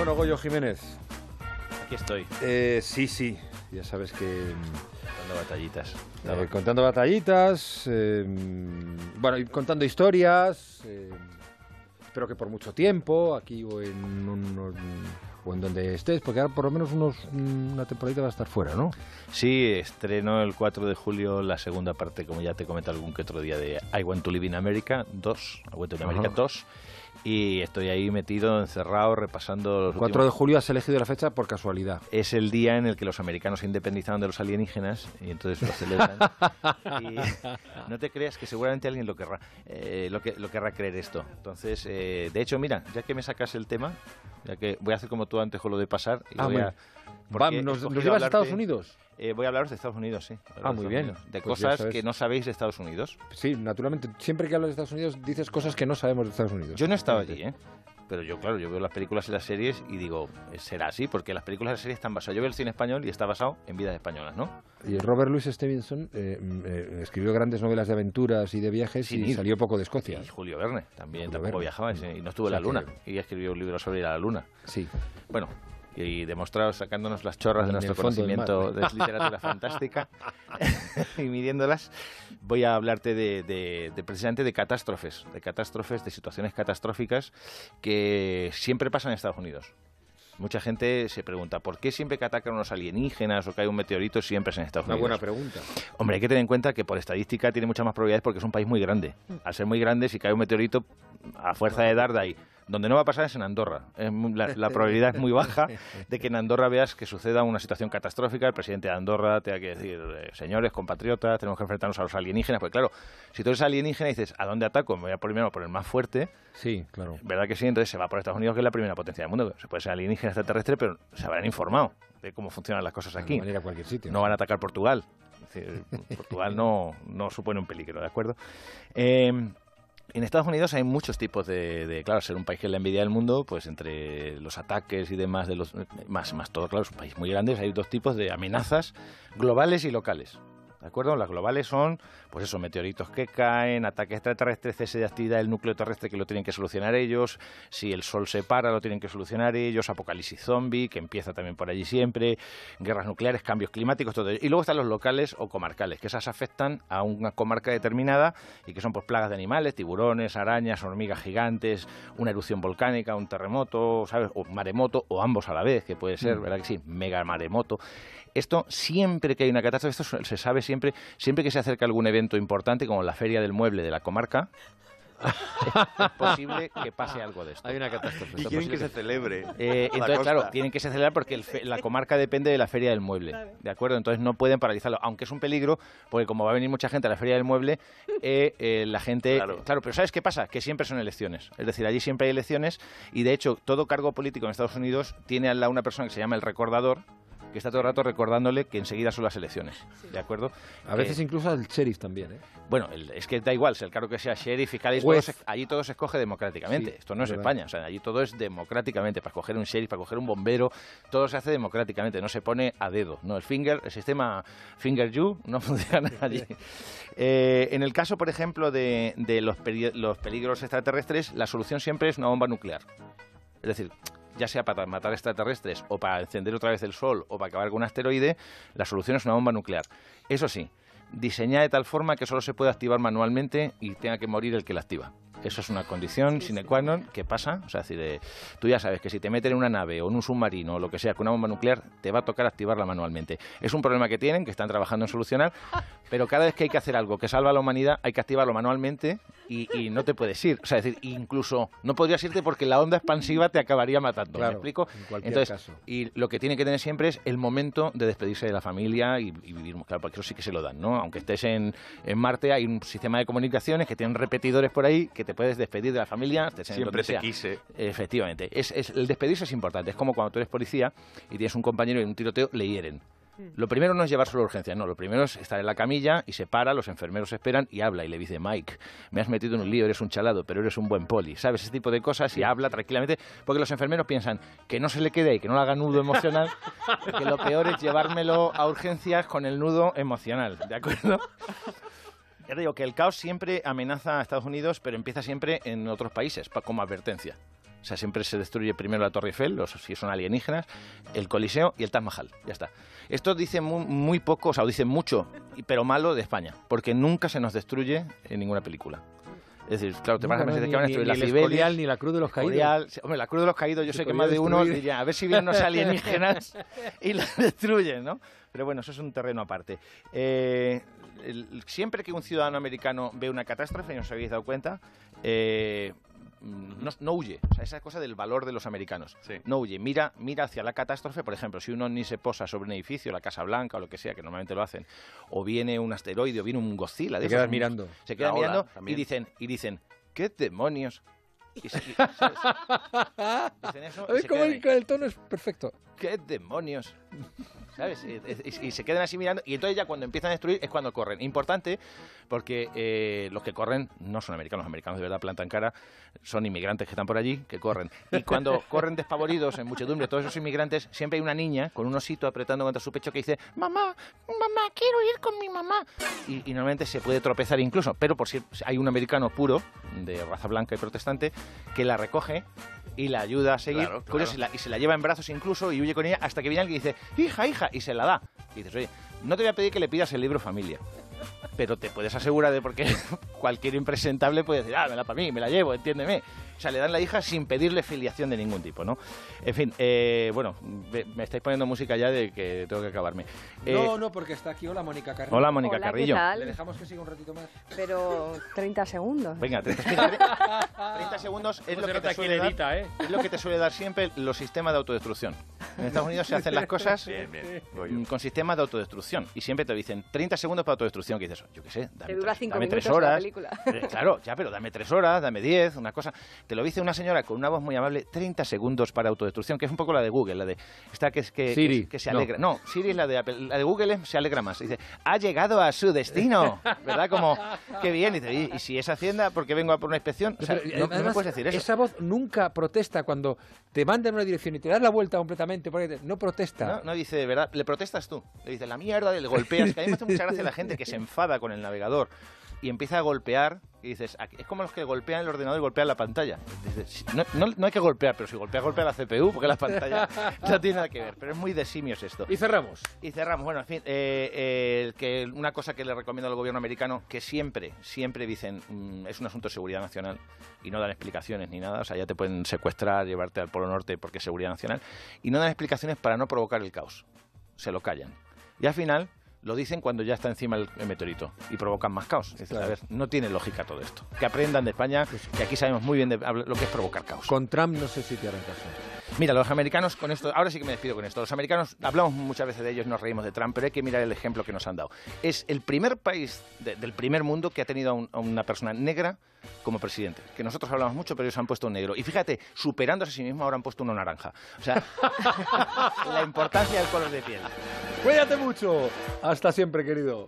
Bueno, Goyo Jiménez. Aquí estoy. Eh, sí, sí, ya sabes que... Dando batallitas. eh, contando batallitas, eh, bueno, y contando historias, eh, espero que por mucho tiempo, aquí o en, un- o en donde estés, porque ahora por lo menos unos, una temporadita va a estar fuera, ¿no? Sí, estreno el 4 de julio la segunda parte, como ya te comenté algún que otro día, de I Want to Live in America 2, I Want to Live in America Ajá. 2. Y estoy ahí metido, encerrado, repasando los 4 de julio has elegido la fecha por casualidad. Es el día en el que los americanos se independizaron de los alienígenas y entonces lo celebran. y no te creas que seguramente alguien lo querrá, eh, lo, que, lo querrá creer esto. Entonces, eh, de hecho, mira, ya que me sacas el tema, ya que voy a hacer como tú antes con lo de pasar. Y Ah, voy a, he ¿nos, nos llevas a Estados Unidos? Eh, voy a hablaros de Estados Unidos, sí. Ah, muy bien. De Pues cosas que no sabéis de Estados Unidos. Sí, naturalmente. Siempre que hablas de Estados Unidos dices cosas que no sabemos de Estados Unidos. Yo no estaba allí, ¿eh? Pero yo, claro, yo veo las películas y las series y digo, será así, porque las películas y las series están basadas. Yo veo el cine español y está basado en vidas españolas, ¿no? Y Robert Louis Stevenson eh, mm, eh, escribió grandes novelas de aventuras y de viajes Sin y ir. salió poco de Escocia. Y Julio Verne también Julio tampoco Verne. viajaba y, no estuvo en O la sea luna. que- Y escribió un libro sobre ir a la luna. Sí. Bueno, y demostrado sacándonos las chorras de nuestro conocimiento mar. de literatura fantástica y midiéndolas, voy a hablarte de, de- de precisamente de catástrofes, de catástrofes, de situaciones catastróficas que siempre pasan en Estados Unidos. Mucha gente se pregunta, ¿por qué siempre que atacan unos alienígenas o cae un meteorito siempre es en Estados Una Unidos? buena pregunta. Hombre, hay que tener en cuenta que por estadística tiene muchas más probabilidades porque es un país muy grande. Al ser muy grande, si cae un meteorito, a fuerza de dar de ahí. Donde no va a pasar es en Andorra. La, la probabilidad es muy baja de que en Andorra veas que suceda una situación catastrófica. El presidente de Andorra tenga que decir, eh, señores, compatriotas, tenemos que enfrentarnos a los alienígenas. Porque claro, si tú eres alienígena y dices, ¿a dónde ataco? Me voy a primero por el más fuerte. Sí, claro. ¿Verdad que sí? Entonces se va por Estados Unidos, que es la primera potencia del mundo. Se puede ser alienígena extraterrestre, pero se habrán informado de cómo funcionan las cosas aquí. No van a ir a cualquier sitio. No van a atacar Portugal. Es decir, Portugal no, no supone un peligro, ¿de acuerdo? Eh, en Estados Unidos hay muchos tipos de, de, claro, ser un país que la envidia del mundo, pues entre los ataques y demás de los más más todo, claro, es un país muy grande, hay dos tipos de amenazas globales y locales. ¿De acuerdo? Las globales son, pues eso, meteoritos que caen, ataques extraterrestres, cese de actividad del núcleo terrestre que lo tienen que solucionar ellos, si el sol se para lo tienen que solucionar ellos, apocalipsis zombie, que empieza también por allí siempre, guerras nucleares, cambios climáticos, todo ello. Y luego están los locales o comarcales, que esas afectan a una comarca determinada y que son pues plagas de animales, tiburones, arañas, hormigas gigantes, una erupción volcánica, un terremoto, ¿sabes? O maremoto, o ambos a la vez, que puede ser, Mm. ¿verdad que sí? Mega maremoto. Esto siempre que hay una catástrofe, esto se sabe siempre, siempre que se acerca algún evento importante, como la feria del mueble de la comarca, es posible que pase algo de esto. Hay una catástrofe. Y quieren que se celebre. Eh, entonces, costa. claro, tienen que se celebrar porque el fe- la comarca depende de la feria del mueble, ¿de acuerdo? Entonces no pueden paralizarlo, aunque es un peligro, porque como va a venir mucha gente a la feria del mueble, eh, eh, la gente... Claro. Claro, pero ¿sabes qué pasa? Que siempre son elecciones. Es decir, allí siempre hay elecciones y de hecho todo cargo político en Estados Unidos tiene lado una persona que se llama el recordador, que está todo el rato recordándole que enseguida son las elecciones, ¿de acuerdo? A veces Eh, incluso al sheriff también, ¿eh? bueno, el- es que da igual, si el cargo que sea sheriff, fiscal, allí todo se escoge democráticamente. Sí, Esto no es es verdad. España, o sea, allí todo es democráticamente. Para escoger un sheriff, para coger un bombero, todo se hace democráticamente, no se pone a dedo. No, el finger, el sistema finger you no funciona allí. Eh, en el caso, por ejemplo, de, de los, peri- los peligros extraterrestres, la solución siempre es una bomba nuclear. Es decir, ya sea para matar extraterrestres o para encender otra vez el Sol o para acabar con un asteroide, la solución es una bomba nuclear. Eso sí, diseñada de tal forma que solo se puede activar manualmente y tenga que morir el que la activa. Eso es una condición sine qua non que pasa. O sea, decir, eh, tú ya sabes que si te meten en una nave o en un submarino o lo que sea con una bomba nuclear, te va a tocar activarla manualmente. Es un problema que tienen, que están trabajando en solucionar, pero cada vez que hay que hacer algo que salva a la humanidad, hay que activarlo manualmente y, y no te puedes ir. O sea, es decir, incluso no podrías irte porque la onda expansiva te acabaría matando. ¿Me Claro, explico? en cualquier Entonces, caso. y lo que tiene que tener siempre es el momento de despedirse de la familia y, y vivir, claro, porque eso sí que se lo dan, ¿no? Aunque estés en, en Marte, hay un sistema de comunicaciones que tienen repetidores por ahí que te puedes despedir de la familia. estés en Siempre te quise. Efectivamente. Es, es- el despedirse es importante. Es como cuando tú eres policía y tienes un compañero y en un tiroteo le hieren. Lo primero no es llevárselo a urgencia, no. Lo primero es estar en la camilla y se para, los enfermeros esperan y habla y le dice, Mike, me has metido en un lío, eres un chalado, pero eres un buen poli. ¿Sabes? Ese tipo de cosas y habla tranquilamente porque los enfermeros piensan que no se le quede ahí, que no le haga nudo emocional, que lo peor es llevármelo a urgencias con el nudo emocional. ¿De acuerdo? Ya te digo que el caos siempre amenaza a Estados Unidos, pero empieza siempre en otros países, pa- como advertencia. O sea, siempre se destruye primero la Torre Eiffel, los, si son alienígenas, el Coliseo y el Taj Mahal. Ya está. Esto dice muy, muy poco, o sea, dice mucho, pero malo de España, porque nunca se nos destruye en ninguna película. Es decir, claro, te vas a pensar que van a destruir la Escorial, ni la Cruz de los Caídos. Hombre, la Cruz de los Caídos, yo sé que más de uno diría, a ver si vienen unos alienígenas y la destruyen, ¿no? Pero bueno, eso es un terreno aparte. Eh, el- siempre que un ciudadano americano ve una catástrofe, no os habéis dado cuenta, eh, no, no huye. O sea, esa cosa del valor de los americanos. Sí. No huye. Mira, mira hacia la catástrofe. Por ejemplo, si uno ni se posa sobre un edificio, la Casa Blanca o lo que sea, que normalmente lo hacen, o viene un asteroide o viene un Godzilla. de esos, mirando. Se quedan La ola mirando y dicen, y dicen, ¿qué demonios? Y se- y- ¿sabes? Dicen eso y ¿Ves se cómo el, el tono es perfecto? ¿Qué demonios? ¿Sabes? Y, y- se quedan así mirando. Y entonces ya cuando empiezan a destruir es cuando corren. Importante porque eh, los que corren no son americanos. Los americanos de verdad plantan cara. Son inmigrantes que están por allí que corren. Y cuando corren despavoridos en muchedumbre todos esos inmigrantes, siempre hay una niña con un osito apretando contra su pecho que dice Mamá, mamá, quiero ir con mi mamá. Y normalmente se puede tropezar incluso. Pero por si hay un americano puro, de raza blanca y protestante, que la recoge y la ayuda a seguir. Claro, claro. Curioso, y la- y se la lleva en brazos incluso y huye con ella hasta que viene alguien y dice, hija, hija, y se la da. Y dices, oye, no te voy a pedir que le pidas el libro familia, pero te puedes asegurar de porque cualquier impresentable puede decir, ah, me la para mí, me la llevo, entiéndeme. O sea, le dan la hija sin pedirle filiación de ningún tipo, ¿no? En fin, eh, bueno, me estáis poniendo música ya de que tengo que acabarme. Eh, no, no, porque está aquí. Hola, Mónica Carrillo. Hola, Mónica Hola, ¿qué Carrillo. tal? Le dejamos que siga un ratito más. Pero 30 segundos. Venga, 30, mira, 30 segundos es lo, que te suele dar, ¿eh? es lo que te suele dar siempre los sistemas de autodestrucción. En Estados Unidos se hacen las cosas Bien, bien. Con sistemas de autodestrucción. Y siempre te dicen 30 segundos para autodestrucción. Que dices, yo qué sé, dame, dura tres, dame tres la horas. película. Eh, claro, ya, pero dame tres horas, dame 10, una cosa. Te lo dice una señora con una voz muy amable, 30 segundos para autodestrucción, que es un poco la de Google, la de esta que es que, Siri, que, que se no. alegra. No. Siri es la de Apple, la de Google es- se alegra más. Dice, ha llegado a su destino, ¿verdad? Como, qué bien. Y dice, ¿y, y si es Hacienda, porque vengo a por una inspección? O sea, Pero, no, no me además, puedes decir eso. Esa voz nunca protesta cuando te mandan en una dirección y te das la vuelta completamente. porque No protesta. No, no dice, de verdad, le protestas tú. Le dices, la mierda, le golpeas. Que a mí me hace mucha gracia la gente que se enfada con el navegador y empieza a golpear. Y dices, "Aquí- es como los que golpean el ordenador y golpean la pantalla. Dices, "Sí, no, no- no hay que golpear, pero si golpea, golpea la CPU, porque la pantalla no tiene nada que ver. Pero es muy de simios esto. Y cerramos. Y cerramos. Bueno, en fin, eh, eh, que una cosa que le recomiendo al gobierno americano, que siempre, siempre dicen, mm, es un asunto de seguridad nacional y no dan explicaciones ni nada. O sea, ya te pueden secuestrar, llevarte al Polo Norte porque es seguridad nacional. Y no dan explicaciones para no provocar el caos. Se lo callan. Y al final lo dicen cuando ya está encima el, el meteorito y provocan más caos. Claro. A ver, no tiene lógica todo esto. Que aprendan de España, que aquí sabemos muy bien de lo que es provocar caos. Con Trump no sé si te harán caso. Mira, los americanos con esto, ahora sí que me despido con esto. Los americanos, hablamos muchas veces de ellos, nos reímos de Trump, pero hay que mirar el ejemplo que nos han dado. Es el primer país de- del primer mundo que ha tenido a una persona negra como presidente. Que nosotros hablamos mucho, pero ellos han puesto un negro. Y fíjate, superándose a sí mismo, ahora han puesto uno naranja. O sea, la importancia del color de piel. Cuídate mucho. Hasta siempre, querido.